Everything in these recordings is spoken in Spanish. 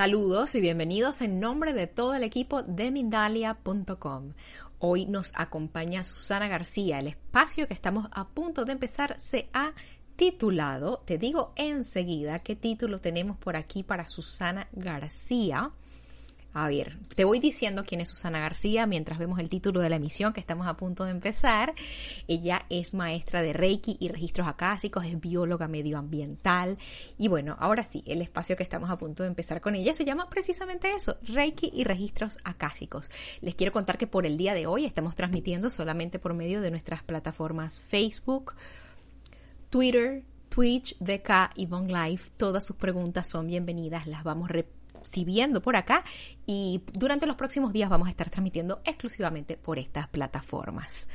Saludos y bienvenidos en nombre de todo el equipo de Mindalia.com. Hoy nos acompaña Susana García. El espacio que estamos a punto de empezar se ha titulado, te digo enseguida qué título tenemos por aquí para Susana García. A ver, te voy diciendo quién es Susana García mientras vemos el título de la emisión que estamos a punto de empezar. Ella es maestra de Reiki y registros acásicos, es bióloga medioambiental. Y bueno, ahora sí, el espacio que estamos a punto de empezar con ella se llama precisamente eso, Reiki y registros acásicos. Les quiero contar que por el día de hoy estamos transmitiendo solamente por medio de nuestras plataformas Facebook, Twitter, Twitch, VK y Von Live. Todas sus preguntas son bienvenidas, las vamos a viendo por acá y durante los próximos días vamos a estar transmitiendo exclusivamente por estas plataformas.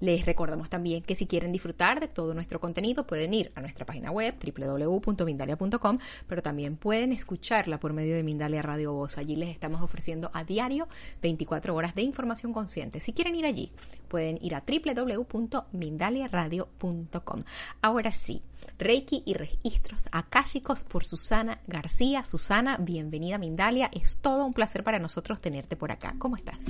Les recordamos también que si quieren disfrutar de todo nuestro contenido pueden ir a nuestra página web www.mindalia.com, pero también pueden escucharla por medio de Mindalia Radio Voz. Allí les estamos ofreciendo a diario 24 horas de información consciente. Si quieren ir allí, pueden ir a www.mindaliaradio.com. Ahora sí, Reiki y registros akáshicos por Susana García. Susana, bienvenida Mindalia. Es todo un placer para nosotros tenerte por acá. ¿Cómo estás?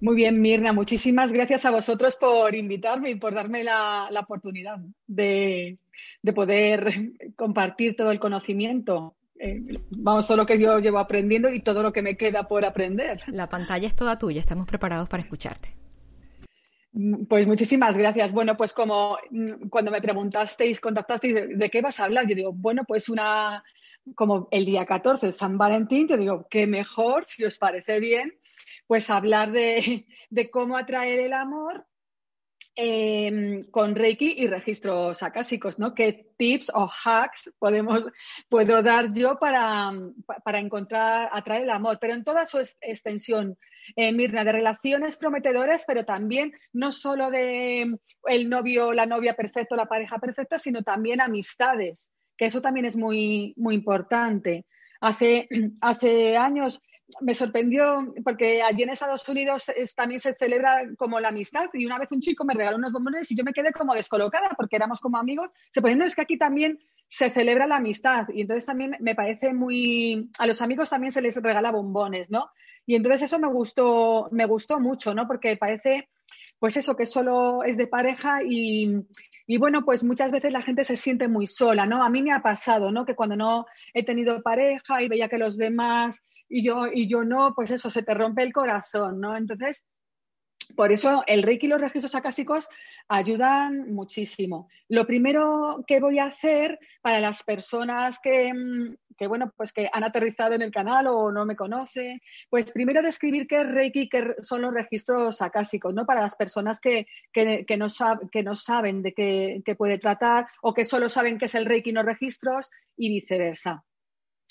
Muy bien, Mirna. Muchísimas gracias a vosotros por invitarme y por darme la, oportunidad de, poder compartir todo el conocimiento. Eh, vamos, todo lo que yo llevo aprendiendo y todo lo que me queda por aprender. La pantalla es toda tuya. Estamos preparados para escucharte. Pues muchísimas gracias. Bueno, pues como mm, cuando me preguntasteis, contactasteis de, qué vas a hablar, yo digo, bueno, pues una, como el día 14, San Valentín, yo digo, qué mejor, si os parece bien, pues hablar de, cómo atraer el amor em, con Reiki y registros acásicos, ¿no? ¿Qué tips o hacks podemos, puedo dar yo para, para encontrar, atraer el amor? Pero en toda su extensión, eh, Mirna, de relaciones prometedoras, pero también no solo de el novio, la novia perfecta, la pareja perfecta, sino también amistades, que eso también es muy, muy importante. Hace, hace años me sorprendió porque allí en Estados Unidos también se celebra como la amistad y una vez un chico me regaló unos bombones y yo me quedé como descolocada porque éramos como amigos. Se pone, no, es que aquí también se celebra la amistad y entonces también me parece muy, a los amigos también se les regala bombones, ¿no? Y entonces eso me gustó, me gustó mucho, ¿no? Porque parece, pues eso, que solo es de pareja y, y bueno, pues muchas veces la gente se siente muy sola, ¿no? A mí me ha pasado, ¿no? Que cuando no he tenido pareja y veía que los demás y yo, y yo no, pues eso, se te rompe el corazón, ¿no? Entonces, por eso el Reiki y los registros acásicos ayudan muchísimo. Lo primero que voy a hacer para las personas que, mm, que, bueno, pues que han aterrizado en el canal o no me conocen, pues primero describir qué es Reiki, qué son los registros acásicos, ¿no? Para las personas que, que, que no, que no saben de qué, qué puede tratar o que solo saben qué es el Reiki y los registros y viceversa.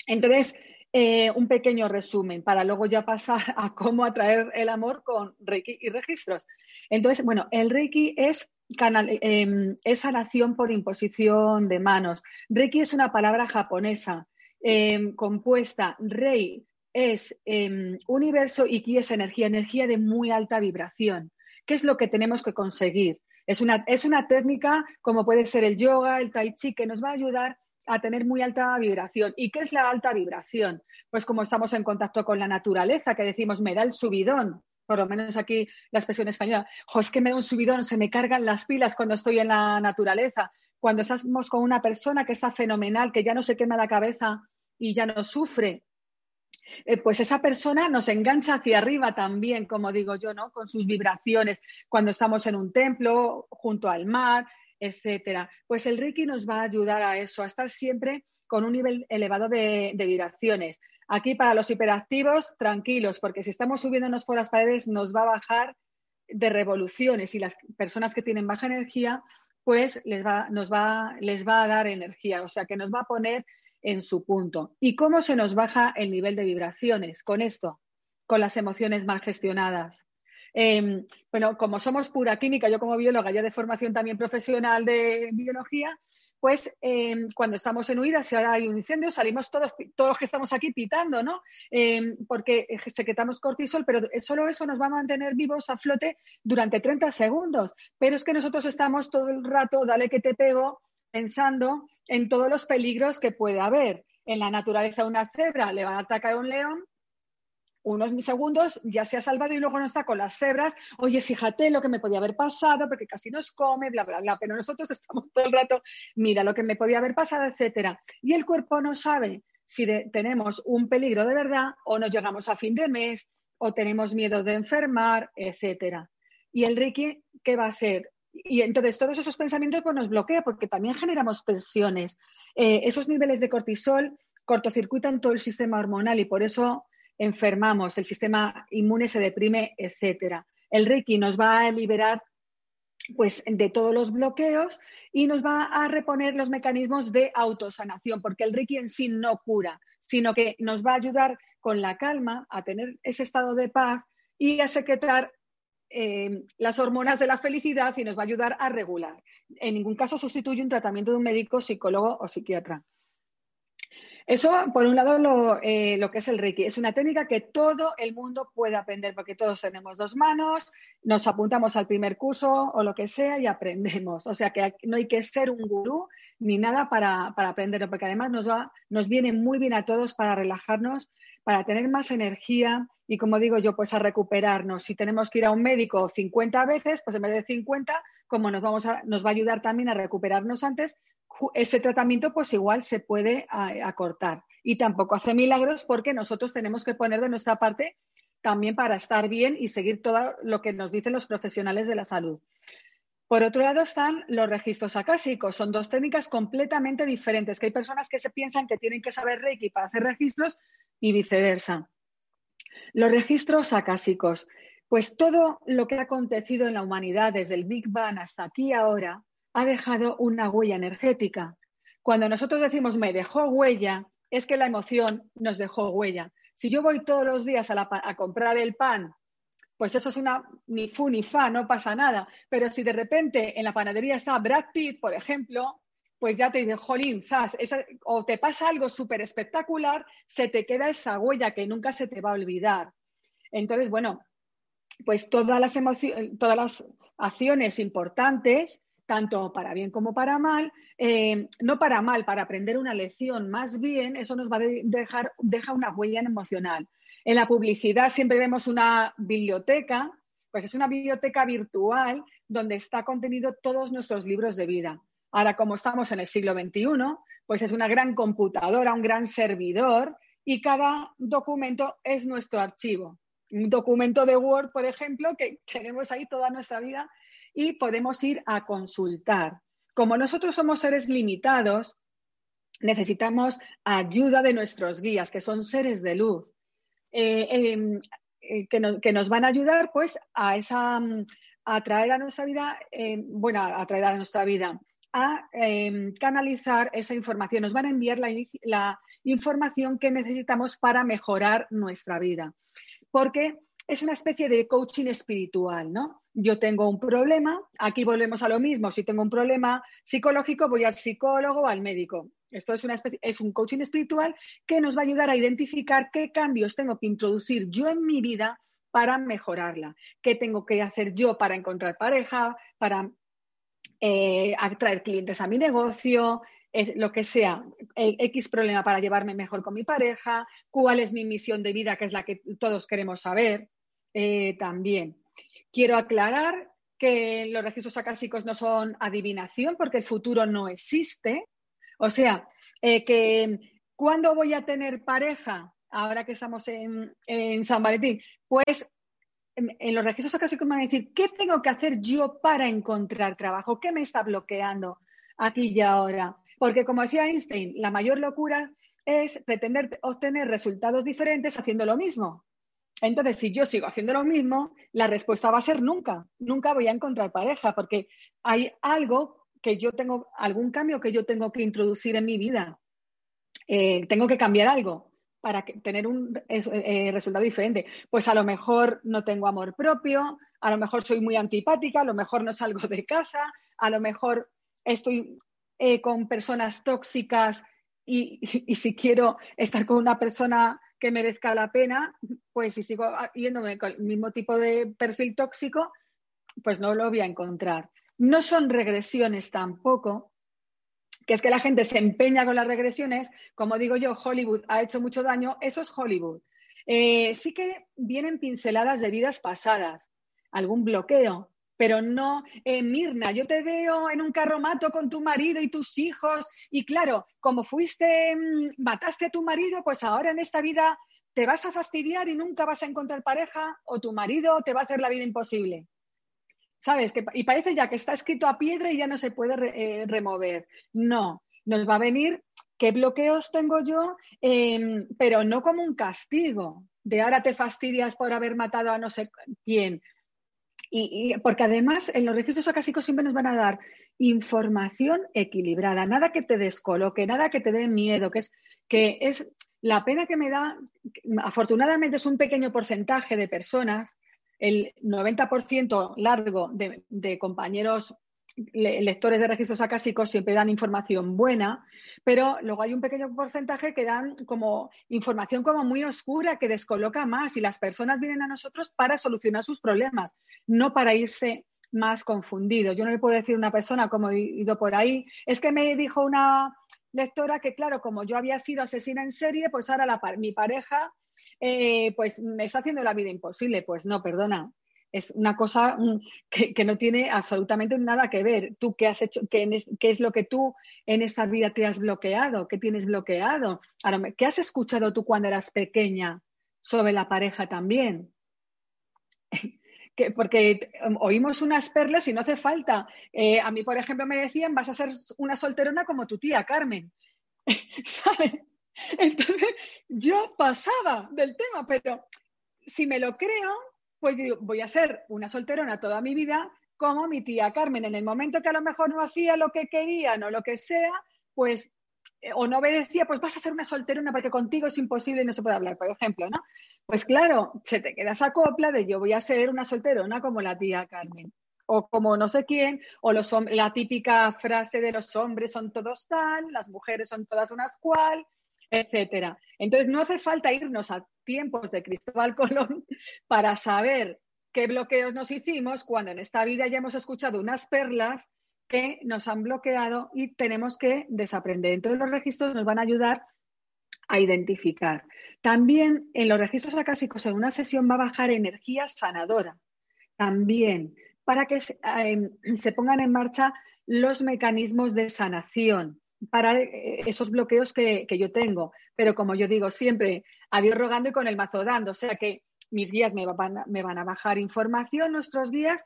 Entonces, eh, un pequeño resumen para luego ya pasar a cómo atraer el amor con Reiki y registros. Entonces, bueno, el Reiki es, canal, em, es sanación por imposición de manos. Reiki es una palabra japonesa em, compuesta. Rei es em, universo y Ki es energía, energía de muy alta vibración. ¿Qué es lo que tenemos que conseguir? Es una, es una técnica como puede ser el yoga, el tai chi, que nos va a ayudar a tener muy alta vibración. ¿Y qué es la alta vibración? Pues como estamos en contacto con la naturaleza, que decimos, me da el subidón, por lo menos aquí la expresión española, es que me da un subidón, se me cargan las pilas cuando estoy en la naturaleza. Cuando estamos con una persona que está fenomenal, que ya no se quema la cabeza y ya no sufre, eh, pues esa persona nos engancha hacia arriba también, como digo yo, ¿no? Con sus vibraciones. Cuando estamos en un templo, junto al mar, etcétera. Pues el Reiki nos va a ayudar a eso, a estar siempre con un nivel elevado de, vibraciones. Aquí para los hiperactivos, tranquilos, porque si estamos subiéndonos por las paredes nos va a bajar de revoluciones y las personas que tienen baja energía, pues les va, nos va, les va a dar energía, o sea que nos va a poner en su punto. ¿Y cómo se nos baja el nivel de vibraciones con esto? Con las emociones mal gestionadas. Em, bueno, como somos pura química, yo como bióloga ya de formación también profesional de biología, pues em, cuando estamos en huida, si ahora hay un incendio, salimos todos, todos los que estamos aquí pitando, ¿no? Em, porque secretamos cortisol, pero solo eso nos va a mantener vivos a flote durante 30 segundos. Pero es que nosotros estamos todo el rato, dale que te pego, pensando en todos los peligros que puede haber. En la naturaleza, una cebra le va a atacar a un león unos segundos ya se ha salvado y luego no está con las cebras, oye, fíjate lo que me podía haber pasado, porque casi nos come, bla, bla, bla, pero nosotros estamos todo el rato, mira lo que me podía haber pasado, etcétera. Y el cuerpo no sabe si tenemos un peligro de verdad o nos llegamos a fin de mes o tenemos miedo de enfermar, etcétera. Y el Reiki, ¿qué va a hacer? Y entonces todos esos pensamientos pues, nos bloquea porque también generamos tensiones. Eh, esos niveles de cortisol cortocircuitan todo el sistema hormonal y por eso enfermamos, el sistema inmune se deprime, etcétera. El Reiki nos va a liberar pues de todos los bloqueos y nos va a reponer los mecanismos de autosanación, porque el Reiki en sí no cura, sino que nos va a ayudar con la calma a tener ese estado de paz y a secretar eh, las hormonas de la felicidad y nos va a ayudar a regular. En ningún caso sustituye un tratamiento de un médico, psicólogo o psiquiatra. Eso, por un lado, eh, lo, que es el Reiki. Es una técnica que todo el mundo puede aprender porque todos tenemos dos manos, nos apuntamos al primer curso o lo que sea y aprendemos. O sea que no hay que ser un gurú ni nada para, para aprenderlo, porque además nos, va, nos viene muy bien a todos para relajarnos, para tener más energía y, como digo yo, pues a recuperarnos. Si tenemos que ir a un médico 50 veces, pues en vez de 50, como nos, vamos a, nos va a ayudar también a recuperarnos antes, ese tratamiento pues igual se puede acortar. Y tampoco hace milagros porque nosotros tenemos que poner de nuestra parte también para estar bien y seguir todo lo que nos dicen los profesionales de la salud. Por otro lado están los registros acásicos. Son dos técnicas completamente diferentes, que hay personas que se piensan que tienen que saber Reiki para hacer registros y viceversa. Los registros acásicos. Pues todo lo que ha acontecido en la humanidad desde el Big Bang hasta aquí ahora ha dejado una huella energética. Cuando nosotros decimos me dejó huella, es que la emoción nos dejó huella. Si yo voy todos los días a, comprar el pan, pues eso es una ni fu ni fa, no pasa nada. Pero si de repente en la panadería está Brad Pitt, por ejemplo, pues ya te dice, jolín, zas, o te pasa algo súper espectacular, se te queda esa huella que nunca se te va a olvidar. Entonces, bueno, pues todas las, todas las acciones importantes tanto para bien como para mal, eh, no para mal, para aprender una lección, más bien eso nos va a dejar deja una huella emocional. En la publicidad siempre vemos una biblioteca, pues es una biblioteca virtual donde está contenido todos nuestros libros de vida. Ahora, como estamos en el siglo XXI, pues es una gran computadora, un gran servidor y cada documento es nuestro archivo. Un documento de Word, por ejemplo, que tenemos ahí toda nuestra vida y podemos ir a consultar. Como nosotros somos seres limitados, necesitamos ayuda de nuestros guías, que son seres de luz, eh, em, eh, que, nos van a ayudar pues a esa a traer a nuestra vida, em, bueno, a traer a nuestra vida, a em, canalizar esa información. Nos van a enviar la, la, información que necesitamos para mejorar nuestra vida. Porque es una especie de coaching espiritual, ¿no? Yo tengo un problema, aquí volvemos a lo mismo, si tengo un problema psicológico voy al psicólogo o al médico. Esto es, una especie, es un coaching espiritual que nos va a ayudar a identificar qué cambios tengo que introducir yo en mi vida para mejorarla, qué tengo que hacer yo para encontrar pareja, para eh, atraer clientes a mi negocio, lo que sea, el X problema para llevarme mejor con mi pareja, cuál es mi misión de vida, que es la que todos queremos saber. Eh, también. Quiero aclarar que los registros acásicos no son adivinación porque el futuro no existe. O sea, eh, que cuando voy a tener pareja, ahora que estamos en, San Valentín, pues en, los registros acásicos me van a decir, ¿qué tengo que hacer yo para encontrar trabajo? ¿Qué me está bloqueando aquí y ahora? Porque como decía Einstein, la mayor locura es pretender obtener resultados diferentes haciendo lo mismo. Entonces, si yo sigo haciendo lo mismo, la respuesta va a ser nunca. Nunca voy a encontrar pareja porque hay algo que yo tengo, algún cambio que yo tengo que introducir en mi vida. Eh, tengo que cambiar algo para tener un eh, resultado diferente. Pues a lo mejor no tengo amor propio, a lo mejor soy muy antipática, a lo mejor no salgo de casa, a lo mejor estoy eh, con personas tóxicas y, si quiero estar con una persona que merezca la pena, pues si sigo yéndome con el mismo tipo de perfil tóxico, pues no lo voy a encontrar. No son regresiones tampoco, que es que la gente se empeña con las regresiones. Como digo yo, Hollywood ha hecho mucho daño, eso es Hollywood. Eh, sí que vienen pinceladas de vidas pasadas, algún bloqueo, pero no, eh, Mirna, yo te veo en un carromato con tu marido y tus hijos, y claro, como fuiste, mm, mataste a tu marido, pues ahora en esta vida te vas a fastidiar y nunca vas a encontrar pareja, o tu marido te va a hacer la vida imposible. ¿Sabes? y parece ya que está escrito a piedra y ya no se puede eh, remover. No, nos va a venir qué bloqueos tengo yo, em, pero no como un castigo, de ahora te fastidias por haber matado a no sé quién. Y, porque además en los registros acásicos siempre nos van a dar información equilibrada, nada que te descoloque, nada que te dé miedo, que es, que es la pena que me da, afortunadamente es un pequeño porcentaje de personas, el 90% largo de, de compañeros lectores de registros acásicos siempre dan información buena, pero luego hay un pequeño porcentaje que dan como información como muy oscura que descoloca más y las personas vienen a nosotros para solucionar sus problemas, no para irse más confundidos. Yo no le puedo decir a una persona como he ido por ahí, es que me dijo una lectora que claro, como yo había sido asesina en serie, pues ahora mi pareja eh, pues me está haciendo la vida imposible. Pues no, perdona, es una cosa mm, que, no tiene absolutamente nada que ver. Tú qué has hecho, qué, es lo que tú en esta vida te has bloqueado, qué tienes bloqueado, qué has escuchado tú cuando eras pequeña sobre la pareja también. porque em, oímos unas perlas y no hace falta. Eh, a mí, por ejemplo, me decían, vas a ser una solterona como tu tía Carmen. ¿Sabes? Entonces, yo pasaba del tema, pero si me lo creo, pues digo, voy a ser una solterona toda mi vida como mi tía Carmen. En el momento que a lo mejor no hacía lo que querían o lo que sea, pues, eh, o no obedecía, pues vas a ser una solterona porque contigo es imposible y no se puede hablar, por ejemplo, ¿no? Pues claro, se te queda esa copla de yo voy a ser una solterona como la tía Carmen. O como no sé quién, o los la típica frase de los hombres son todos tal, las mujeres son todas unas cual, etcétera. Entonces, no hace falta irnos a tiempos de Cristóbal Colón para saber qué bloqueos nos hicimos cuando en esta vida ya hemos escuchado unas perlas que nos han bloqueado y tenemos que desaprender. Entonces, los registros nos van a ayudar a identificar. También en los registros acásicos, en una sesión va a bajar energía sanadora. También para que se eh, pongan en marcha los mecanismos de sanación para eh, esos bloqueos que, yo tengo. Pero como yo digo siempre, a Dios rogando y con el mazo dando. O sea que mis guías me van, a bajar información, nuestros guías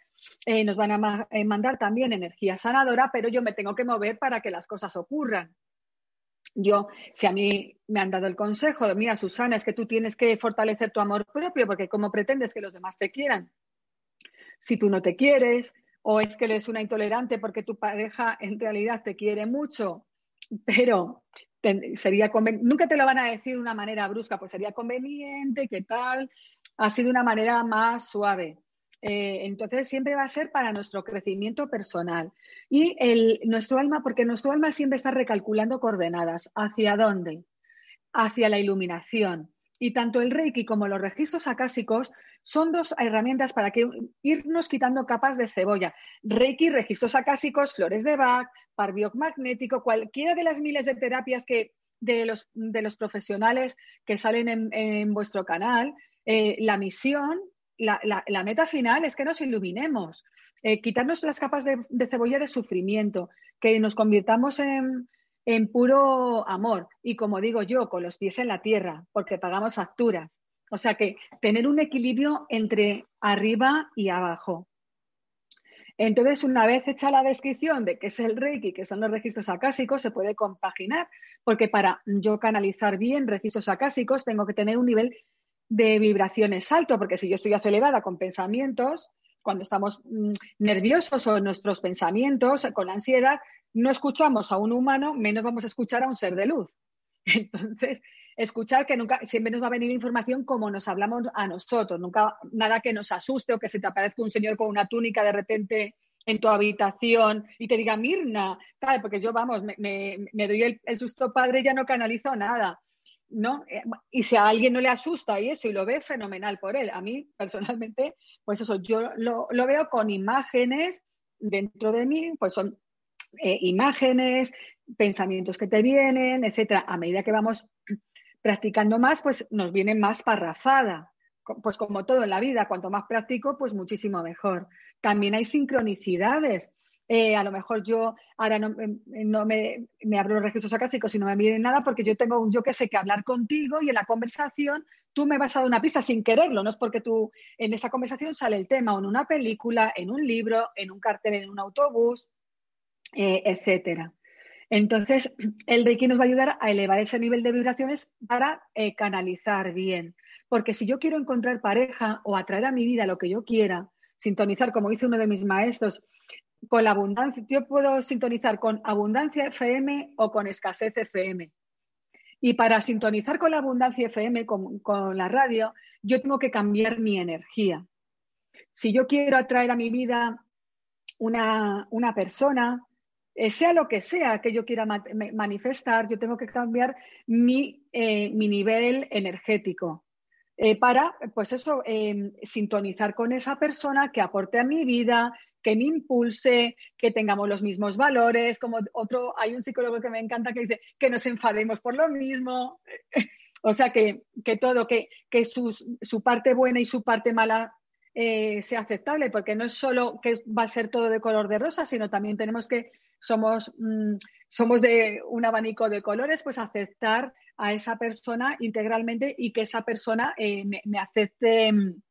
eh, nos van a eh, mandar también energía sanadora, pero yo me tengo que mover para que las cosas ocurran. Yo, si a mí me han dado el consejo, mira, Susana, es que tú tienes que fortalecer tu amor propio, porque ¿cómo pretendes que los demás te quieran? Si tú no te quieres, o es que eres una intolerante porque tu pareja en realidad te quiere mucho, pero sería nunca te lo van a decir de una manera brusca, pues sería conveniente, ¿qué tal? Así de una manera más suave. Eh, entonces siempre va a ser para nuestro crecimiento personal. Y el, nuestro alma, porque nuestro alma siempre está recalculando coordenadas. ¿Hacia dónde? Hacia la iluminación. Y tanto el Reiki como los registros acásicos son dos herramientas para irnos quitando capas de cebolla. Reiki, registros acásicos, flores de Bach, par magnético, cualquiera de las miles de terapias que de los, de profesionales que salen en, vuestro canal, eh, la misión, la, meta final es que nos iluminemos, eh, quitarnos las capas de cebolla de sufrimiento, que nos convirtamos en, en puro amor y como digo yo, con los pies en la tierra, porque pagamos facturas. O sea que tener un equilibrio entre arriba y abajo. Entonces, una vez hecha la descripción de qué es el Reiki, qué son los registros acásicos, se puede compaginar, porque para yo canalizar bien registros acásicos tengo que tener un nivel de vibraciones alto, porque si yo estoy acelerada con pensamientos, cuando estamos mm, nerviosos o nuestros pensamientos con ansiedad, no escuchamos a un humano, menos vamos a escuchar a un ser de luz. Entonces, escuchar que nunca, siempre nos va a venir información como nos hablamos a nosotros, nunca nada que nos asuste o que se te aparezca un señor con una túnica de repente en tu habitación y te diga, Mirna, tal, porque yo, vamos, me, doy el, el, susto padre ya no canalizo nada. ¿No? Eh, y si a alguien no le asusta y eso y lo ve, fenomenal por él. A mí, personalmente, pues eso, yo lo, veo con imágenes dentro de mí, pues son eh, imágenes, pensamientos que te vienen, etcétera. A medida que vamos practicando más, pues nos viene más parrafada. Pues como todo en la vida, cuanto más practico, pues muchísimo mejor. También hay sincronicidades. Eh, a lo mejor yo ahora no, no me, me, abro los registros acásicos y no me miren nada porque yo tengo, yo que sé, que hablar contigo y en la conversación tú me vas a dar una pista sin quererlo, no es porque tú en esa conversación sale el tema o en una película, en un libro, en un cartel, en un autobús, eh, etcétera. Entonces, el Reiki nos va a ayudar a elevar ese nivel de vibraciones para eh, canalizar bien. Porque si yo quiero encontrar pareja o atraer a mi vida lo que yo quiera, sintonizar, como dice uno de mis maestros, con la abundancia, yo puedo sintonizar con abundancia FM o con escasez FM. Y para sintonizar con la abundancia FM, con, la radio, yo tengo que cambiar mi energía. Si yo quiero atraer a mi vida una, persona, eh, sea lo que sea que yo quiera manifestar, yo tengo que cambiar mi, eh, nivel energético. Eh, para, pues eso, sintonizar con esa persona que aporte a mi vida, que me impulse, que tengamos los mismos valores, como otro, hay un psicólogo que me encanta que dice que nos enfademos por lo mismo. o sea, que, todo, que, que su parte buena y su parte mala eh, sea aceptable, porque no es solo que va a ser todo de color de rosa, sino también tenemos que, somos, mm, somos de un abanico de colores, pues aceptar a esa persona integralmente y que esa persona eh, me, acepte mm,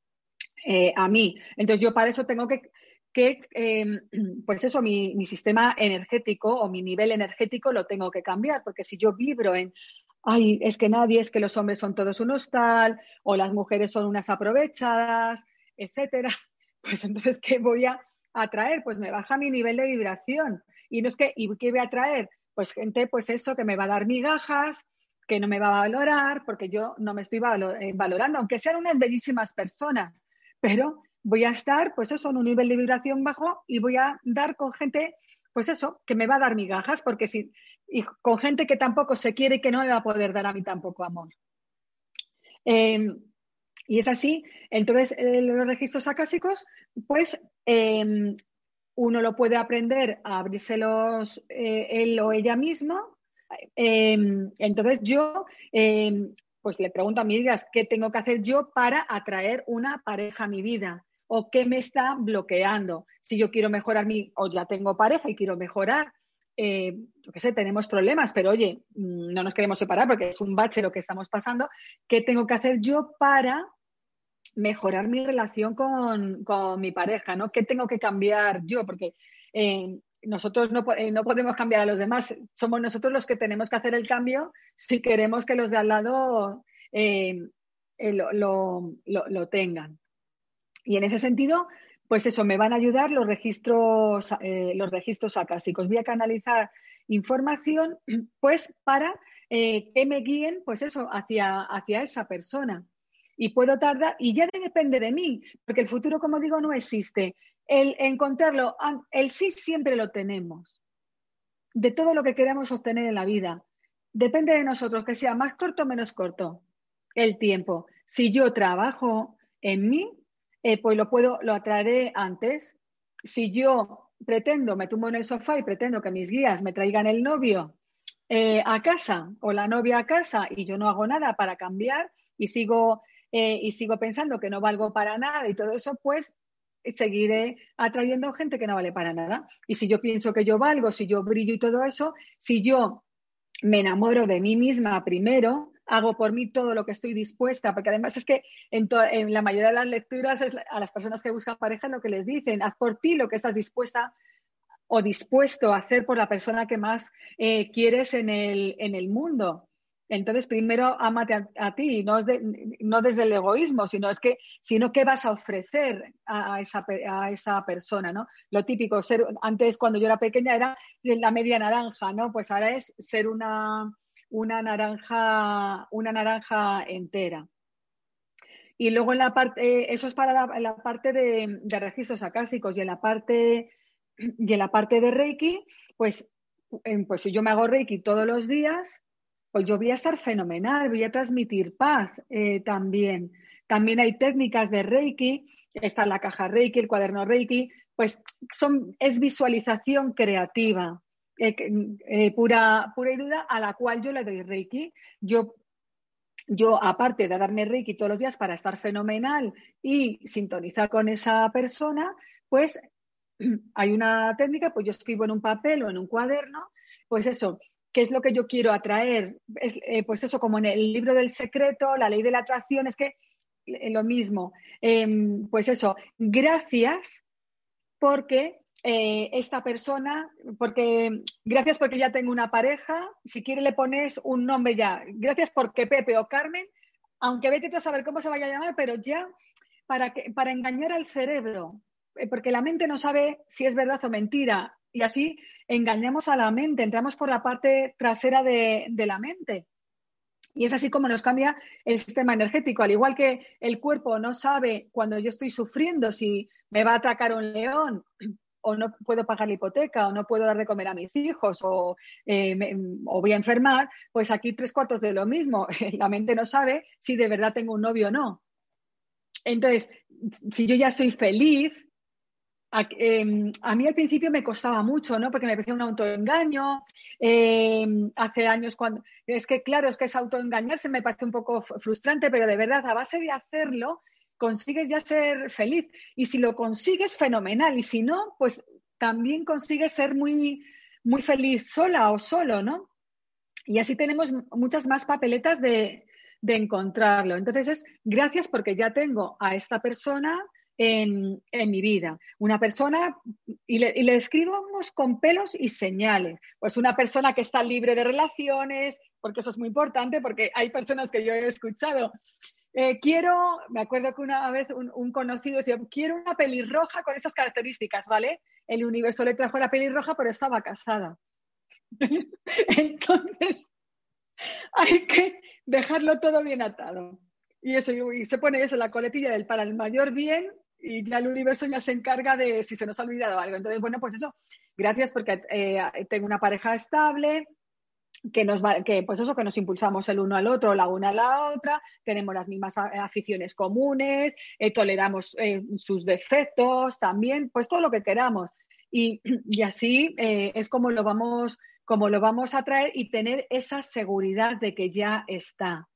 eh, a mí. Entonces yo para eso tengo que que, em, pues eso, mi, sistema energético o mi nivel energético lo tengo que cambiar, porque si yo vibro en, ay, es que nadie, es que los hombres son todos unos tal, o las mujeres son unas aprovechadas, etcétera, pues entonces, ¿qué voy a atraer? Pues me baja mi nivel de vibración. Y no es que, ¿y qué voy a atraer? Pues gente, pues eso, que me va a dar migajas, que no me va a valorar, porque yo no me estoy eh, valorando, aunque sean unas bellísimas personas, pero voy a estar, pues eso, en un nivel de vibración bajo y voy a dar con gente, pues eso, que me va a dar migajas, porque si, y con gente que tampoco se quiere y que no me va a poder dar a mí tampoco amor. Em, y es así, entonces eh, los registros acásicos, pues em, uno lo puede aprender a abrírselos eh, él o ella misma. Em, entonces yo pues le pregunto a amigas qué tengo que hacer yo para atraer una pareja a mi vida o qué me está bloqueando. Si yo quiero mejorar mi, o ya tengo pareja y quiero mejorar, eh, yo qué sé, tenemos problemas, pero oye, mm, no nos queremos separar porque es un bache lo que estamos pasando. ¿Qué tengo que hacer yo para mejorar mi relación con, mi pareja? ¿no? ¿Qué tengo que cambiar yo? Porque eh, nosotros no, eh, no, podemos cambiar a los demás, somos nosotros los que tenemos que hacer el cambio si queremos que los de al lado lo tengan. Y en ese sentido, pues eso, me van a ayudar los registros, eh, los registros acásicos. Voy a canalizar información, pues, para eh, que me guíen, pues eso, hacia, hacia esa persona. Y puedo tardar, y ya depende de mí, porque el futuro, como digo, no existe. El encontrarlo, el sí siempre lo tenemos. De todo lo que queremos obtener en la vida. Depende de nosotros, que sea más corto o menos corto el tiempo. Si yo trabajo en mí, eh, pues lo puedo, lo atraeré antes. Si yo pretendo, me tumbo en el sofá y pretendo que mis guías me traigan el novio eh, a casa o la novia a casa y yo no hago nada para cambiar y sigo, eh, y sigo pensando que no valgo para nada y todo eso, pues seguiré atrayendo gente que no vale para nada. Y si yo pienso que yo valgo, si yo brillo y todo eso, si yo me enamoro de mí misma primero, hago por mí todo lo que estoy dispuesta, porque además es que en, la mayoría de las lecturas a las personas que buscan pareja lo que les dicen, haz por ti lo que estás dispuesta o dispuesto a hacer por la persona que más eh, quieres en el, en el mundo. Entonces, primero amate a, ti, no, desde el egoísmo, sino es que, sino qué vas a ofrecer a, esa, a, esa, persona, ¿no? Lo típico, ser, antes cuando yo era pequeña era la media naranja, ¿no? Pues ahora es ser una, una naranja, una naranja entera. Y luego en la parte, eso es para la, parte de, de, registros acásicos y en la parte, y en la parte de Reiki, pues, pues si yo me hago Reiki todos los días, pues yo voy a estar fenomenal, voy a transmitir paz eh, también. También hay técnicas de Reiki, está la caja Reiki, el cuaderno Reiki, pues son, es visualización creativa, eh, eh, pura, pura y duda, a la cual yo le doy Reiki. Yo, yo, aparte de darme Reiki todos los días para estar fenomenal y sintonizar con esa persona, pues hay una técnica, pues yo escribo en un papel o en un cuaderno, pues eso, qué es lo que yo quiero atraer. Eh, pues eso, como en el libro del secreto, la ley de la atracción, es que lo mismo. Em, pues eso, gracias porque eh, esta persona, porque gracias porque ya tengo una pareja, si quiere le pones un nombre ya, gracias porque Pepe o Carmen, aunque vete a saber cómo se vaya a llamar, pero ya para, que, para engañar al cerebro, porque la mente no sabe si es verdad o mentira y así engañamos a la mente, entramos por la parte trasera de, la mente. Y es así como nos cambia el sistema energético. Al igual que el cuerpo no sabe cuando yo estoy sufriendo si me va a atacar un león o no puedo pagar la hipoteca o no puedo dar de comer a mis hijos o, eh, o voy a enfermar, pues aquí tres cuartos de lo mismo. La mente no sabe si de verdad tengo un novio o no. Entonces, si yo ya soy feliz, Em, a, mí al principio me costaba mucho, ¿no? Porque me parecía un autoengaño. Em, hace años cuando... Es que claro, es que es autoengañarse me parece un poco frustrante, pero de verdad, a base de hacerlo, consigues ya ser feliz. Y si lo consigues, fenomenal. Y si no, pues también consigues ser muy, muy feliz sola o solo, ¿no? Y así tenemos muchas más papeletas de, de encontrarlo. Entonces es gracias porque ya tengo a esta persona en, mi vida. Una persona, y le, y le con pelos y señales, pues una persona que está libre de relaciones, porque eso es muy importante, porque hay personas que yo he escuchado. Eh, quiero, me acuerdo que una vez un, conocido decía, quiero una pelirroja con esas características, ¿vale? El universo le trajo la pelirroja, pero estaba casada. Entonces, hay que dejarlo todo bien atado. Y eso, y se pone eso, la coletilla del para el mayor bien y ya el universo ya se encarga de si se nos ha olvidado algo. Entonces, bueno, pues eso, gracias porque eh, tengo una pareja estable, que nos va, que pues eso que nos impulsamos el uno al otro, la una a la otra, tenemos las mismas aficiones comunes, eh, toleramos eh, sus defectos también, pues todo lo que queramos. Y, y así es como lo vamos como lo vamos a traer y tener esa seguridad de que ya está.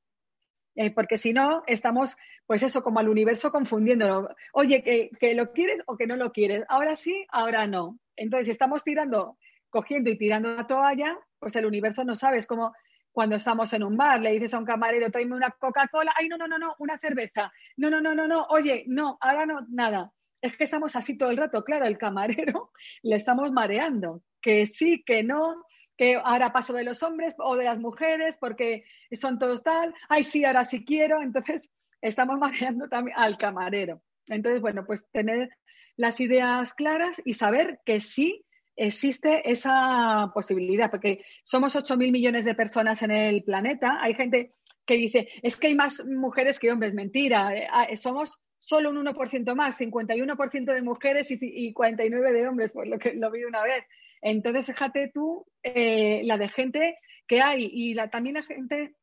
Eh, porque si no, estamos, pues eso, como al universo confundiéndolo. Oye, que, lo quieres o que no lo quieres. Ahora sí, ahora no. Entonces, estamos tirando, cogiendo y tirando la toalla, pues el universo no sabe. Es como cuando estamos en un bar, le dices a un camarero, tráeme una Coca-Cola. Ay, no, no, no, no, una cerveza. No, no, no, no, no. Oye, no, ahora no, nada. Es que estamos así todo el rato. Claro, el camarero le estamos mareando. Que sí, que no, que ahora paso de los hombres o de las mujeres porque son todos tal, ay sí, ahora sí quiero, entonces estamos mareando también al camarero. Entonces, bueno, pues tener las ideas claras y saber que sí existe esa posibilidad, porque somos 8.000 millones de personas en el planeta. Hay gente que dice, es que hay más mujeres que hombres. Mentira, eh, ah, somos solo un 1% más, 51% de mujeres y 49% de hombres, por lo que lo vi una vez. Entonces, fíjate tú eh, la de gente que hay y la, también la gente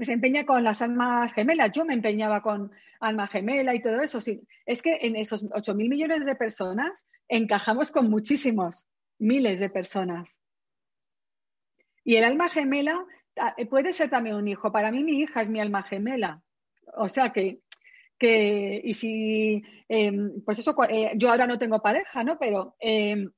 se empeña con las almas gemelas. Yo me empeñaba con alma gemela y todo eso. Es que en esos 8 mil millones de personas encajamos con muchísimos, miles de personas. Y el alma gemela ah, puede ser también un hijo. Para mí mi hija es mi alma gemela. O sea que, que y si, em, pues eso, eh, yo ahora no tengo pareja, ¿no? Pero em,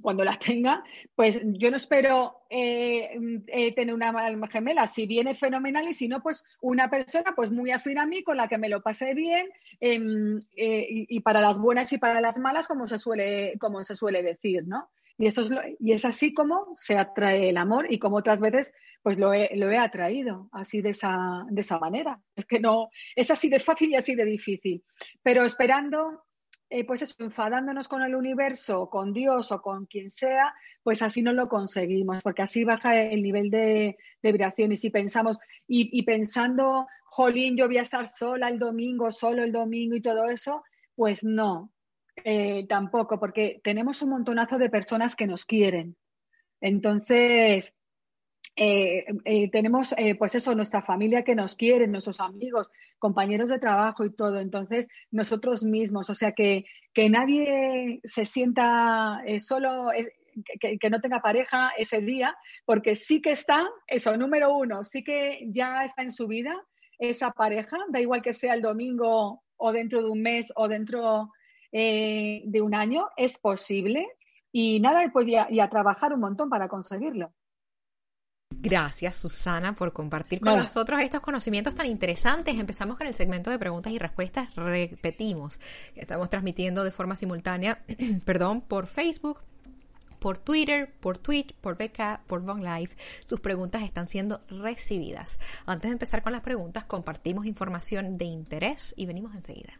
cuando la tenga, pues yo no espero eh, eh, tener una gemela. Si viene fenomenal y si no, pues una persona pues muy afín a mí, con la que me lo pase bien em, eh, y, para las buenas y para las malas, como se suele, como se suele decir, ¿no? Y, eso es y es así como se atrae el amor y como otras veces pues lo he, lo he atraído, así de esa, de esa manera. Es que no, es así de fácil y así de difícil. Pero esperando eh, pues eso, enfadándonos con el universo, con Dios o con quien sea, pues así no lo conseguimos, porque así baja el nivel de, vibración. Y pensamos, y, pensando, jolín, yo voy a estar sola el domingo, solo el domingo y todo eso, pues no, eh, tampoco, porque tenemos un montonazo de personas que nos quieren. Entonces, eh, eh, tenemos, eh, pues eso, nuestra familia que nos quiere, nuestros amigos, compañeros de trabajo y todo. Entonces, nosotros mismos, o sea, que, que nadie se sienta solo, que, no tenga pareja ese día, porque sí que está, eso, número uno, sí que ya está en su vida esa pareja, da igual que sea el domingo o dentro de un mes o dentro de un año, es posible. Y nada, pues y a trabajar un montón para conseguirlo. Gracias, Susana, por compartir con nosotros estos conocimientos tan interesantes. Empezamos con el segmento de preguntas y respuestas. Repetimos, estamos transmitiendo de forma simultánea, perdón, por Facebook, por Twitter, por Twitch, por Beca, por Von Life. Sus preguntas están siendo recibidas. Antes de empezar con las preguntas, compartimos información de interés y venimos enseguida.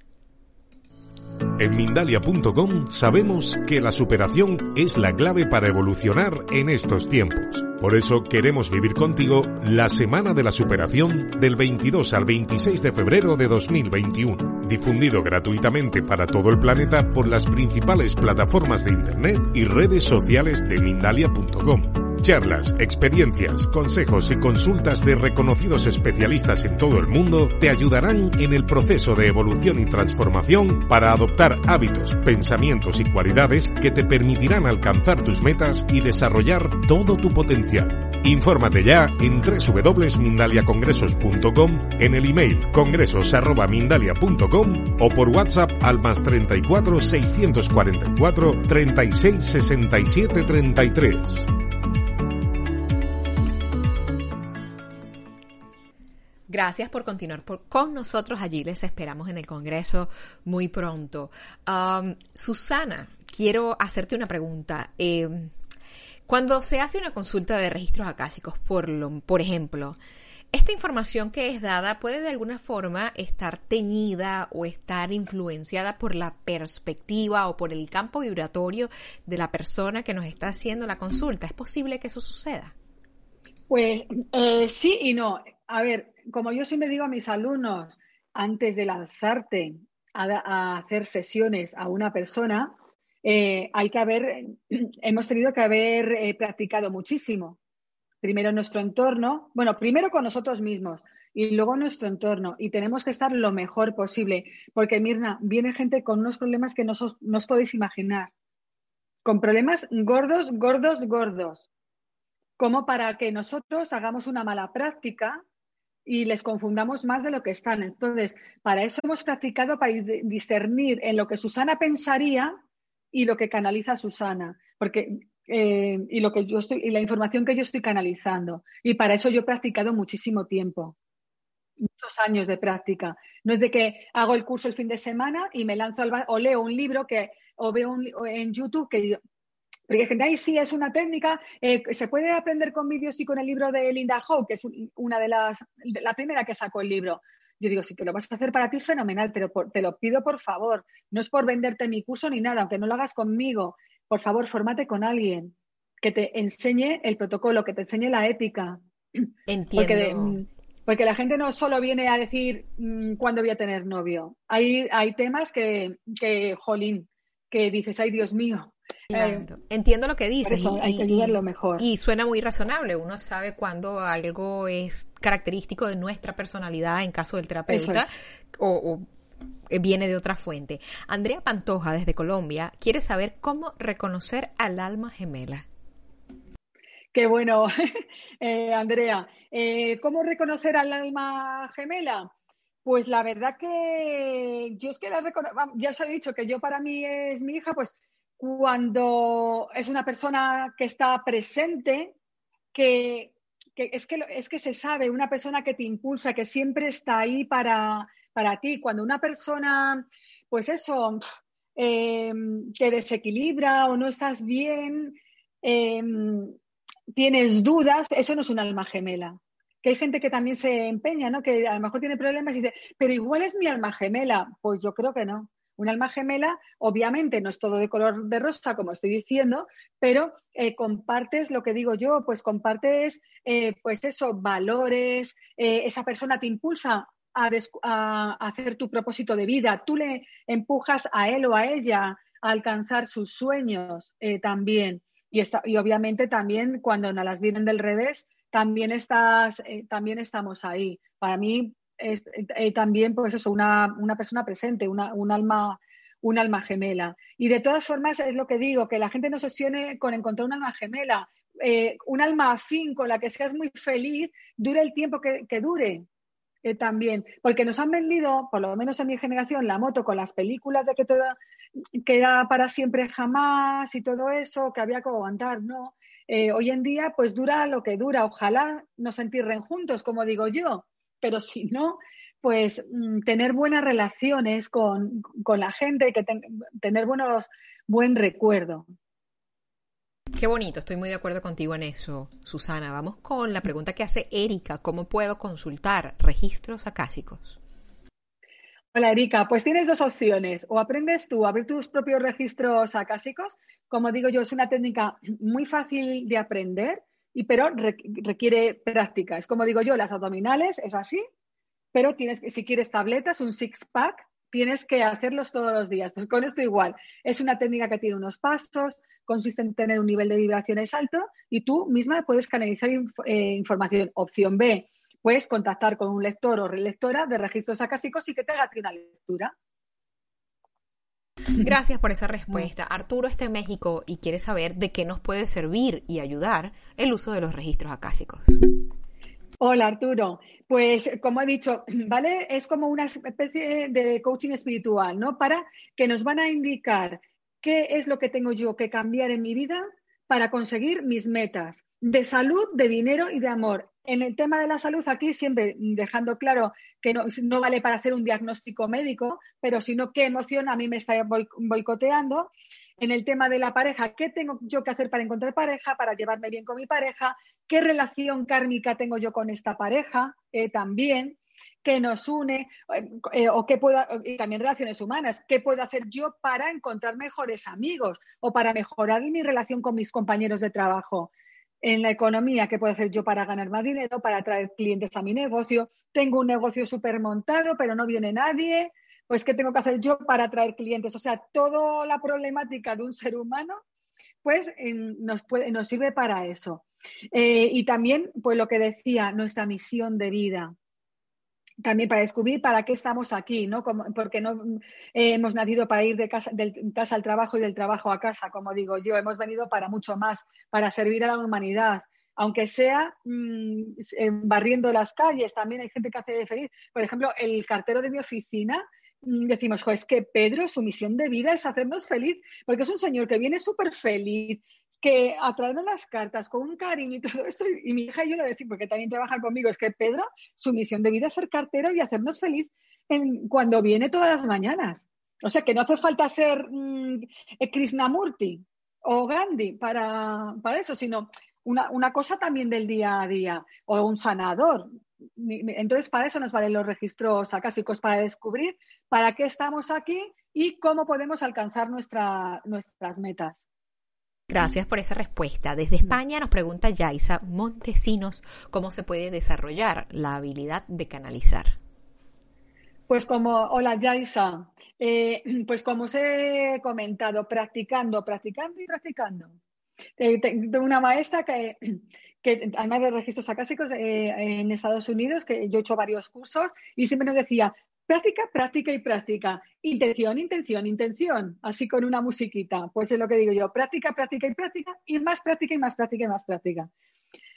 En Mindalia.com sabemos que la superación es la clave para evolucionar en estos tiempos. Por eso queremos vivir contigo la Semana de la Superación del 22 al 26 de febrero de 2021, difundido gratuitamente para todo el planeta por las principales plataformas de Internet y redes sociales de Mindalia.com. Charlas, experiencias, consejos y consultas de reconocidos especialistas en todo el mundo te ayudarán en el proceso de evolución y transformación para adoptar hábitos, pensamientos y cualidades que te permitirán alcanzar tus metas y desarrollar todo tu potencial. Infórmate ya en www.mindaliacongresos.com, en el email congresos.mindalia.com o por WhatsApp al más 34 644 36 67 33. Gracias por continuar con nosotros allí. Les esperamos en el Congreso muy pronto. Susana, quiero hacerte una pregunta. Em, cuando se hace una consulta de registros akáshicos, por, lo, por ejemplo, esta información que es dada puede de alguna forma estar teñida o estar influenciada por la perspectiva o por el campo vibratorio de la persona que nos está haciendo la consulta. ¿Es posible que eso suceda? Pues eh, sí y no. A ver, como yo siempre digo a mis alumnos, antes de lanzarte a, hacer sesiones a una persona, eh, hay que haber, hemos tenido que haber eh, practicado muchísimo. Primero nuestro entorno, bueno, primero con nosotros mismos y luego nuestro entorno. Y tenemos que estar lo mejor posible, porque Mirna, viene gente con unos problemas que no os podéis imaginar. Con problemas gordos, gordos, gordos. Como para que nosotros hagamos una mala práctica y les confundamos más de lo que están. Entonces, para eso hemos practicado para discernir en lo que Susana pensaría y lo que canaliza Susana, porque eh, y lo que yo estoy y la información que yo estoy canalizando. Y para eso yo he practicado muchísimo tiempo, muchos años de práctica. No es de que hago el curso el fin de semana y me lanzo al o leo un libro que o veo en YouTube que porque gente, ahí sí, es una técnica, eh, se puede aprender con vídeos y con el libro de Linda Howe, que es una de las, la primera que sacó el libro. Yo digo, si te lo vas a hacer para ti, fenomenal, pero te lo pido por favor. No es por venderte mi curso ni nada, aunque no lo hagas conmigo. Por favor, formate con alguien que te enseñe el protocolo, que te enseñe la ética. Entiendo. Mm, porque, la gente no solo viene a decir mm, cuándo voy a tener novio. Hay, hay temas que, que, jolín, que dices, ay Dios mío, eh, Entiendo lo que dices. y, hay que mejor. Y suena muy razonable. Uno sabe cuando algo es característico de nuestra personalidad en caso del terapeuta o, viene de otra fuente. Andrea Pantoja, desde Colombia, quiere saber cómo reconocer al alma gemela. Qué bueno, eh, Andrea. Eh, ¿Cómo reconocer al alma gemela? Pues la verdad que yo es que la ya os he dicho que yo para mí es mi hija, pues cuando es una persona que está presente, que, es, que es que se sabe, una persona que te impulsa, que siempre está ahí para, para ti. Cuando una persona, pues eso, eh, te desequilibra o no estás bien, eh, tienes dudas, eso no es un alma gemela. Que hay gente que también se empeña, ¿no? Que a lo mejor tiene problemas y dice, pero igual es mi alma gemela. Pues yo creo que no. Un alma gemela, obviamente, no es todo de color de rosa, como estoy diciendo, pero eh, compartes lo que digo yo, pues compartes, eh, pues eso, valores, eh, esa persona te impulsa a, hacer tu propósito de vida, tú le empujas a él o a ella a alcanzar sus sueños también. Y, y obviamente también cuando las vienen del revés, también, estás, también estamos ahí. Para mí, es eh, también, pues eso, una, una persona presente, una, un, alma, un alma gemela. Y de todas formas, es lo que digo, que la gente no se obsesione con encontrar un alma gemela. Eh, un alma afín con la que seas muy feliz, dure el tiempo que, dure. Eh, también, porque nos han vendido, por lo menos en mi generación, la moto con las películas de que todo queda para siempre jamás y todo eso, que había que aguantar, ¿no? hoy en día, pues dura lo que dura. Ojalá nos entierren juntos, como digo yo, pero si no, pues mm, tener buenas relaciones con, la gente, que tener buenos, buen recuerdo. Qué bonito, estoy muy de acuerdo contigo en eso, Susana. Vamos con la pregunta que hace Erika, ¿cómo puedo consultar registros acásicos? Hola Erika, pues tienes dos opciones, o aprendes tú a abrir tus propios registros acásicos, como digo yo, es una técnica muy fácil de aprender y, pero requiere práctica. Es como digo yo, las abdominales es así, pero tienes si quieres tabletas, un six pack, tienes que hacerlos todos los días. Pues con esto igual, es una técnica que tiene unos pasos, consiste en tener un nivel de vibraciones alto y tú misma puedes canalizar eh, información. Opción B, puedes contactar con un lector o relectora de registros acásicos y que te haga una lectura. Gracias por esa respuesta. Arturo está en México y quiere saber de qué nos puede servir y ayudar el uso de los registros acásicos. Hola Arturo, pues como he dicho, ¿vale? Es como una especie de coaching espiritual, ¿no? Para que nos van a indicar qué es lo que tengo yo que cambiar en mi vida para conseguir mis metas de salud, de dinero y de amor. En el tema de la salud, aquí siempre dejando claro que no, vale para hacer un diagnóstico médico, pero sino qué emoción a mí me está boicoteando. En el tema de la pareja, ¿qué tengo yo que hacer para encontrar pareja, para llevarme bien con mi pareja? ¿Qué relación kármica tengo yo con esta pareja? Eh, también qué nos une eh, o qué puedo, y también relaciones humanas, qué puedo hacer yo para encontrar mejores amigos o para mejorar mi relación con mis compañeros de trabajo. En la economía, ¿qué puedo hacer yo para ganar más dinero, para atraer clientes a mi negocio? Tengo un negocio súper montado, pero no viene nadie. Pues, ¿qué tengo que hacer yo para atraer clientes? O sea, toda la problemática de un ser humano, pues nos, nos sirve para eso. Eh, y también, pues lo que decía, nuestra misión de vida también para descubrir para qué estamos aquí, ¿no? porque no eh, hemos nacido para ir de casa, del, casa al trabajo y del trabajo a casa, como digo yo, hemos venido para mucho más, para servir a la humanidad. Aunque sea mm, barriendo las calles, también hay gente que hace feliz. Por ejemplo, el cartero de mi oficina, mm, decimos, es que Pedro, su misión de vida es hacernos feliz, porque es un señor que viene súper feliz, que a las cartas con un cariño y todo eso, y mi hija y yo le decimos, porque también trabaja conmigo, es que Pedro, su misión de vida es ser cartero y hacernos feliz cuando viene todas las mañanas. O sea, que no hace falta ser mm, Krishnamurti o Gandhi para, para eso, sino una, una, cosa también del día a día, o un sanador. Entonces, para eso nos valen los registros acásicos, para descubrir para qué estamos aquí y cómo podemos alcanzar nuestra, nuestras metas. Gracias por esa respuesta. Desde España nos pregunta Yaisa Montesinos cómo se puede desarrollar la habilidad de canalizar. Pues como, hola Yaisa, eh, pues como os he comentado, practicando, practicando y practicando. Eh, tengo una maestra que, que, además de registros acásicos eh, en Estados Unidos, que yo he hecho varios cursos y siempre nos decía, Práctica, práctica y práctica. Intención, intención, intención. Así con una musiquita. Pues es lo que digo yo. Práctica, práctica y práctica. Y más práctica y más práctica y más práctica.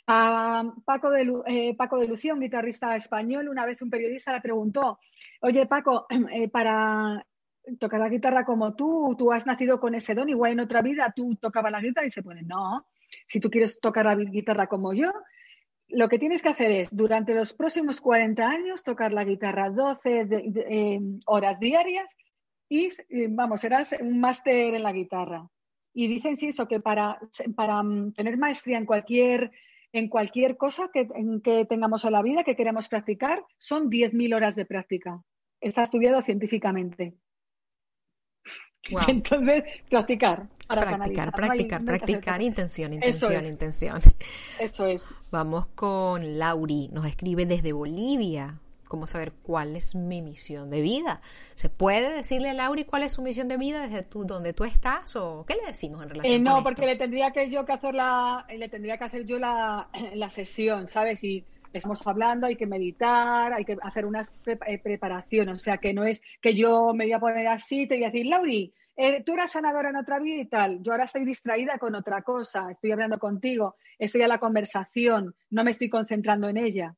A Paco de, eh, Paco de Lucía, un guitarrista español, una vez un periodista le preguntó, oye Paco, eh, para tocar la guitarra como tú, tú has nacido con ese don, igual en otra vida tú tocabas la guitarra y se pone, no, si tú quieres tocar la guitarra como yo, lo que tienes que hacer es, durante los próximos 40 años, tocar la guitarra 12 em, horas diarias y, vamos, serás un máster en la guitarra. Y dicen sí eso, que para, para mm, tener maestría en cualquier, en cualquier cosa que, que tengamos en la vida, que queramos practicar, son 10.000 horas de práctica. Está estudiado científicamente. Entonces, practicar. Para practicar, practicar, practicar, intención, intención, intención. Eso es. Vamos con Lauri, nos escribe desde Bolivia. ¿Cómo saber cuál es mi misión de vida? ¿Se puede decirle a Lauri cuál es su misión de vida desde tú, donde tú estás? ¿O qué le decimos en relación eh, no, porque le tendría que yo que hacer la, le tendría que hacer yo la, la sesión, ¿sabes? Y estamos hablando, hay que meditar, hay que hacer unas eh, preparaciones. O sea, que no es que yo me voy a poner así, te voy a decir, Lauri, eh, tú eras sanadora en otra vida y tal. Yo ahora estoy distraída con otra cosa, estoy hablando contigo, estoy a la conversación, no me estoy concentrando en ella.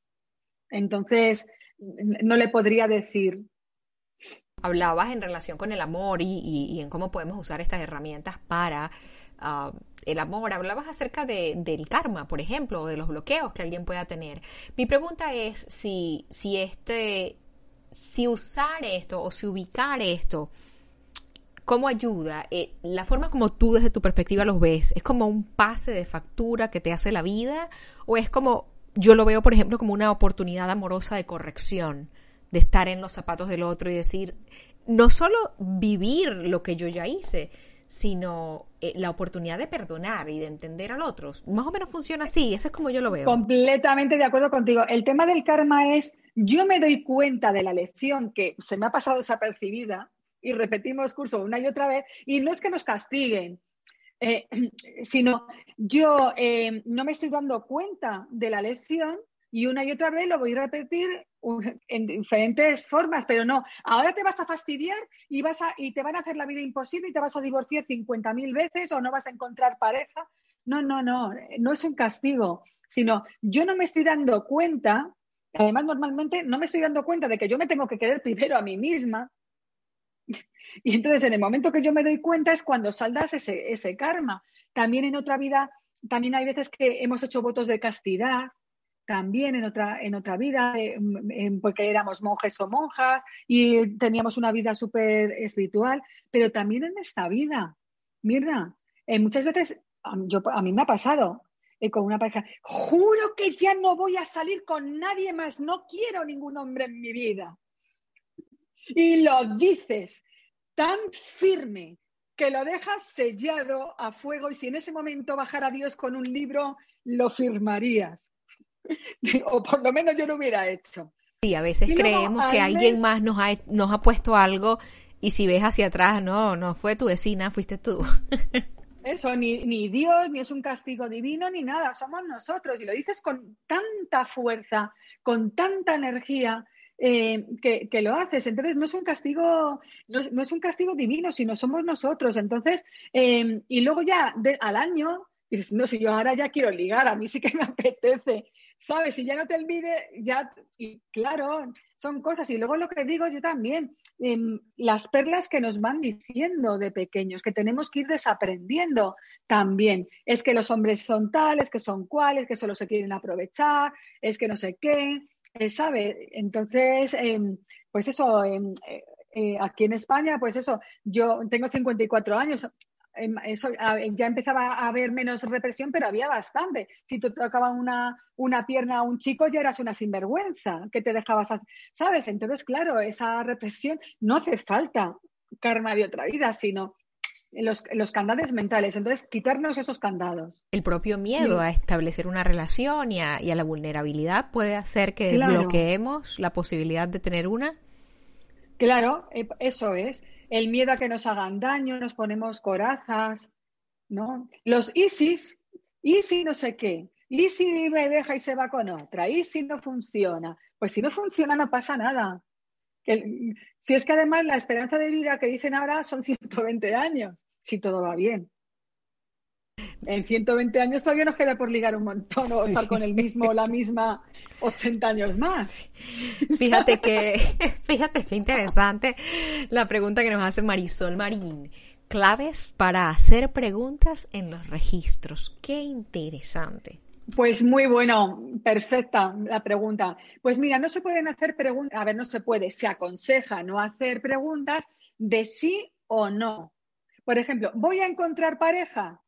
Entonces, no le podría decir. Hablabas en relación con el amor y, en cómo podemos usar estas herramientas para ah, el amor. Hablabas acerca de, del karma, por ejemplo, o de los bloqueos que alguien pueda tener. Mi pregunta es si, si este, si usar esto o si ubicar esto ¿Cómo ayuda? Eh, la forma como tú desde tu perspectiva los ves, ¿es como un pase de factura que te hace la vida? ¿O es como, yo lo veo por ejemplo como una oportunidad amorosa de corrección, de estar en los zapatos del otro y decir, no solo vivir lo que yo ya hice, sino eh, la oportunidad de perdonar y de entender al otro. Más o menos funciona así, eso es como yo lo veo. Completamente de acuerdo contigo. El tema del karma es, yo me doy cuenta de la lección que se me ha pasado desapercibida y repetimos curso una y otra vez, y no es que nos castiguen, eh, sino yo eh, no me estoy dando cuenta de la lección y una y otra vez lo voy a repetir en diferentes formas, pero no, ahora te vas a fastidiar y, vas a, y te van a hacer la vida imposible y te vas a divorciar 50.000 veces o no vas a encontrar pareja. No, no, no, no es un castigo, sino yo no me estoy dando cuenta, además normalmente no me estoy dando cuenta de que yo me tengo que querer primero a mí misma, y entonces, en el momento que yo me doy cuenta es cuando saldas ese, ese karma. También en otra vida, también hay veces que hemos hecho votos de castidad, también en otra, en otra vida, porque éramos monjes o monjas y teníamos una vida súper espiritual, pero también en esta vida. Mira, eh, muchas veces yo, a mí me ha pasado eh, con una pareja, juro que ya no voy a salir con nadie más, no quiero ningún hombre en mi vida. Y lo dices tan firme que lo dejas sellado a fuego y si en ese momento bajara Dios con un libro, lo firmarías. o por lo menos yo lo hubiera hecho. Sí, a veces creemos que alguien más nos ha, nos ha puesto algo y si ves hacia atrás, no, no fue tu vecina, fuiste tú. Eso, ni, ni Dios, ni es un castigo divino, ni nada, somos nosotros. Y lo dices con tanta fuerza, con tanta energía, eh, que, lo haces. Entonces, no es un castigo, no es, un castigo divino, sino somos nosotros. Entonces, em, y luego ya al año, dices, no, si yo ahora ya quiero ligar, a mí sí que me apetece, ¿sabes? Si ya no te olvides, ya, y claro, son cosas. Y luego lo que digo yo también, em, las perlas que nos van diciendo de pequeños, que tenemos que ir desaprendiendo también. Es que los hombres son tales, que son cuales, que solo se quieren aprovechar, es que no sé qué. Eh, ¿sabe? Entonces, em, pues eso, em, eh, eh, aquí en España, pues eso, yo tengo 54 años, eso, ya empezaba a haber menos represión, pero había bastante. Si te tocaba una, una pierna a un chico, ya eras una sinvergüenza, que te dejabas, ¿sabes? Entonces, claro, esa represión no hace falta karma de otra vida, sino los, los candados mentales. Entonces, quitarnos esos candados. El propio miedo a establecer una relación y a, la vulnerabilidad puede hacer que bloqueemos la posibilidad de tener una. Claro, eh, eso es. El miedo a que nos hagan daño, nos ponemos corazas, ¿no? Los ISIS, ISIS no sé qué, ISIS me deja y se va con otra, ISIS no funciona. Pues si no funciona no pasa nada si es que además la esperanza de vida que dicen ahora son 120 años, si todo va bien. En 120 años todavía nos queda por ligar un montón o estar con el mismo o la misma 80 años más. Fíjate que, fíjate qué interesante la pregunta que nos hace Marisol Marín. Claves para hacer preguntas en los registros. Qué interesante. Pues muy bueno, perfecta la pregunta. Pues mira, no se pueden hacer preguntas, a ver, no se puede, se aconseja no hacer preguntas de sí o no. Por ejemplo, ¿voy a encontrar pareja?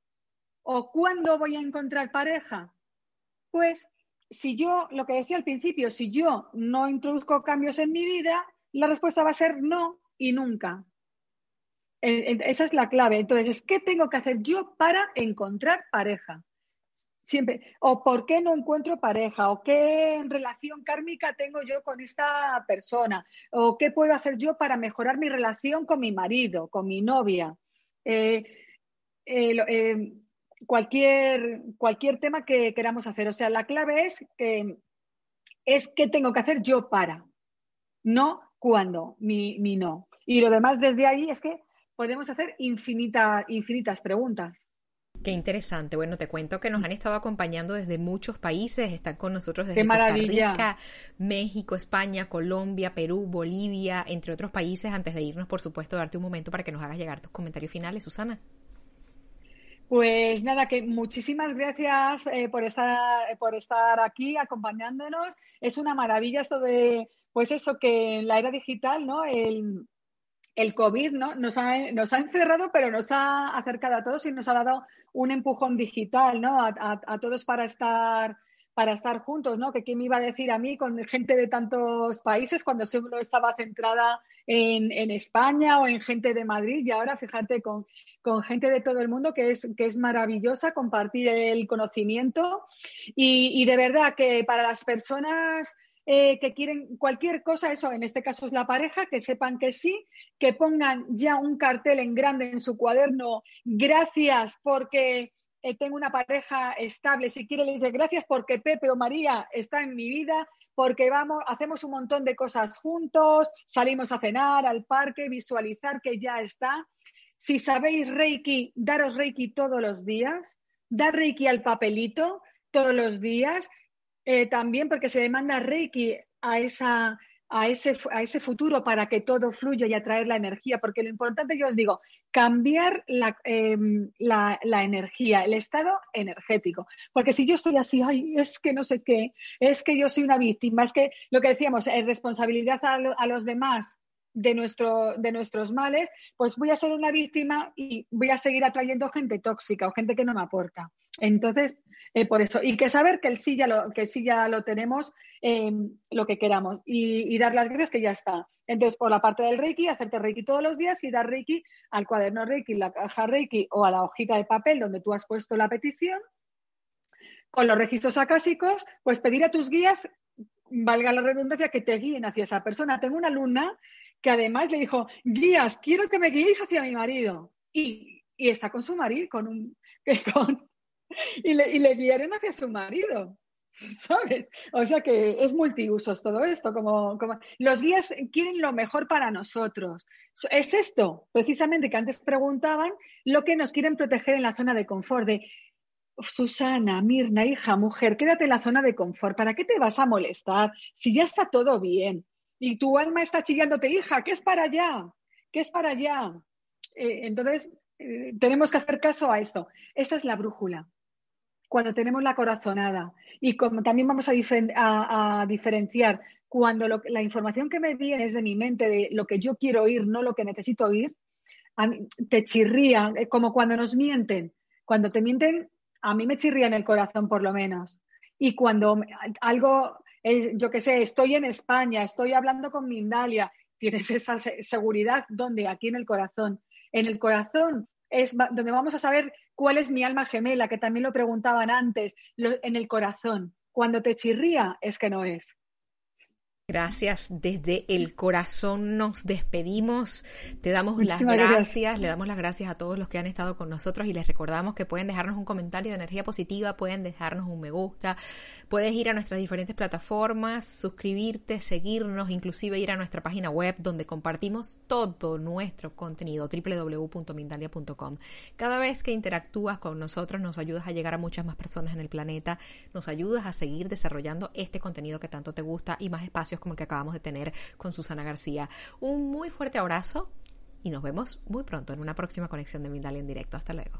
¿O cuándo voy a encontrar pareja? Pues si yo, lo que decía al principio, si yo no introduzco cambios en mi vida, la respuesta va a ser no y nunca. Esa es la clave. Entonces, ¿qué tengo que hacer yo para encontrar pareja? Siempre, o por qué no encuentro pareja, o qué relación kármica tengo yo con esta persona, o qué puedo hacer yo para mejorar mi relación con mi marido, con mi novia. Eh, eh, eh, cualquier, cualquier tema que queramos hacer. O sea, la clave es que es qué tengo que hacer yo para, no cuándo, ni, ni no. Y lo demás desde ahí es que podemos hacer infinita, infinitas preguntas. Qué interesante. Bueno, te cuento que nos han estado acompañando desde muchos países. Están con nosotros desde Costa Rica, México, España, Colombia, Perú, Bolivia, entre otros países. Antes de irnos, por supuesto, darte un momento para que nos hagas llegar tus comentarios finales, Susana. Pues nada, que muchísimas gracias eh, por, estar, por estar aquí acompañándonos. Es una maravilla esto de, pues eso, que en la era digital, ¿no? El, el COVID ¿no? nos, ha, nos ha encerrado, pero nos ha acercado a todos y nos ha dado un empujón digital, ¿no? A, todos para estar para estar juntos, ¿no? Que quién me iba a decir a mí con gente de tantos países cuando solo estaba centrada en, en, España o en gente de Madrid y ahora fíjate con, con, gente de todo el mundo que es, que es maravillosa compartir el conocimiento y, y de verdad que para las personas eh, que quieren cualquier cosa, eso en este caso es la pareja, que sepan que sí, que pongan ya un cartel en grande en su cuaderno, gracias porque eh, tengo una pareja estable, si quiere le dice gracias porque Pepe o María está en mi vida, porque vamos, hacemos un montón de cosas juntos, salimos a cenar, al parque, visualizar que ya está. Si sabéis Reiki, daros Reiki todos los días, dar Reiki al papelito todos los días, eh, también porque se demanda Reiki a, esa, a, ese, a ese futuro para que todo fluya y atraer la energía, porque lo importante, yo os digo, cambiar la, em, la, la, energía, el estado energético. Porque si yo estoy así, ay, es que no sé qué, es que yo soy una víctima, es que lo que decíamos, es responsabilidad a, a los demás de, nuestro, de nuestros males, pues voy a ser una víctima y voy a seguir atrayendo gente tóxica o gente que no me aporta. Entonces, eh, por eso, y que saber que el sí ya lo, que sí ya lo tenemos, eh, lo que queramos, y, dar las gracias que ya está. Entonces, por la parte del Reiki, hacerte Reiki todos los días y dar Reiki al cuaderno Reiki, la caja Reiki o a la hojita de papel donde tú has puesto la petición. Con los registros acásicos, pues pedir a tus guías, valga la redundancia, que te guíen hacia esa persona. Tengo una alumna que además le dijo, guías, quiero que me guíes hacia mi marido. Y, está con su marido, con un, y, le, y guiaron hacia su marido. ¿Sabes? O sea que es multiusos todo esto, como, como los guías quieren lo mejor para nosotros. Es esto, precisamente, que antes preguntaban, lo que nos quieren proteger en la zona de confort, de Susana, Mirna, hija, mujer, quédate en la zona de confort, ¿para qué te vas a molestar si ya está todo bien? Y tu alma está chillándote, hija, ¿qué es para allá? ¿Qué es para allá? Eh, entonces, eh, tenemos que hacer caso a esto. Esa es la brújula cuando tenemos la corazonada y como también vamos a, diferenciar cuando la información que me viene es de mi mente, de lo que yo quiero oír, no lo que necesito oír, te chirría, eh, como cuando nos mienten. Cuando te mienten, a mí me chirría en el corazón por lo menos. Y cuando algo, yo qué sé, estoy en España, estoy hablando con Mindalia, tienes esa seguridad, ¿dónde? Aquí en el corazón. En el corazón es donde vamos a saber cuál es mi alma gemela, que también lo preguntaban antes, en el corazón. Cuando te chirría es que no es. Gracias, desde el corazón nos despedimos, te damos las gracias, le damos las gracias a todos los que han estado con nosotros y les recordamos que pueden dejarnos un comentario de energía positiva, pueden dejarnos un me gusta, puedes ir a nuestras diferentes plataformas, suscribirte, seguirnos, inclusive ir a nuestra página web donde compartimos todo nuestro contenido, www.mindalia.com. Cada vez que interactúas con nosotros nos ayudas a llegar a muchas más personas en el planeta, nos ayudas a seguir desarrollando este contenido que tanto te gusta y más como que acabamos de tener con Susana García. Un muy fuerte abrazo y nos vemos muy pronto en una próxima conexión de Mindalia en directo. Hasta luego.